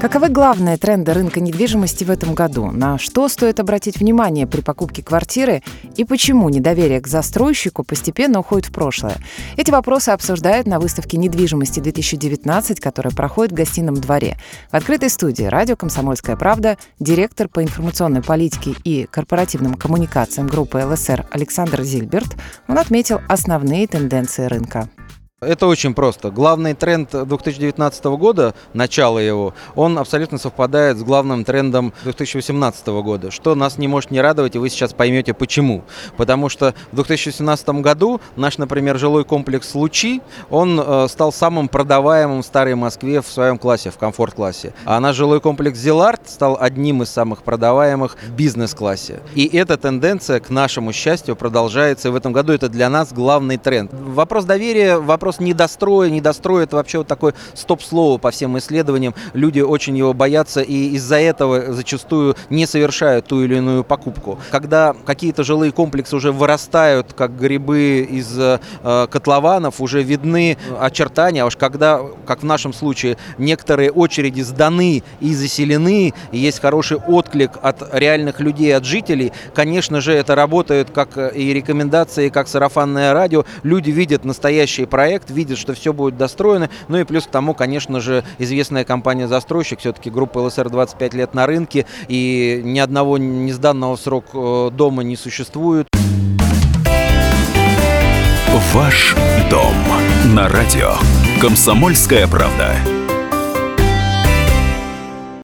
Каковы главные тренды рынка недвижимости в этом году? На что стоит обратить внимание при покупке квартиры и почему недоверие к застройщику постепенно уходит в прошлое? Эти вопросы обсуждают на выставке недвижимости 2019, которая проходит в гостином дворе. В открытой студии радио «Комсомольская правда» директор по информационной политике и корпоративным коммуникациям группы ЛСР Александр Зильберт. Он отметил основные тенденции рынка. Это очень просто. Главный тренд 2019 года, начало его, он абсолютно совпадает с главным трендом 2018 года, что нас не может не радовать, и вы сейчас поймете почему. Потому что в 2017 году наш, например, жилой комплекс «Лучи», он э, стал самым продаваемым в Старой Москве в своем классе, в комфорт-классе. А наш жилой комплекс «Зеларт» стал одним из самых продаваемых в бизнес-классе. И эта тенденция, к нашему счастью, продолжается, и в этом году это для нас главный тренд. Вопрос доверия, вопрос вопрос недостроя, недостроя это вообще вот такое стоп-слово по всем исследованиям. Люди очень его боятся и из-за этого зачастую не совершают ту или иную покупку. Когда какие-то жилые комплексы уже вырастают, как грибы из э, котлованов, уже видны очертания, а уж когда, как в нашем случае, некоторые очереди сданы и заселены, и есть хороший отклик от реальных людей, от жителей, конечно же, это работает как и рекомендации, как сарафанное радио. Люди видят настоящий проект, проект, видят, что все будет достроено. Ну и плюс к тому, конечно же, известная компания-застройщик, все-таки группа ЛСР 25 лет на рынке, и ни одного не сданного срок э, дома не существует. Ваш дом на радио. Комсомольская правда.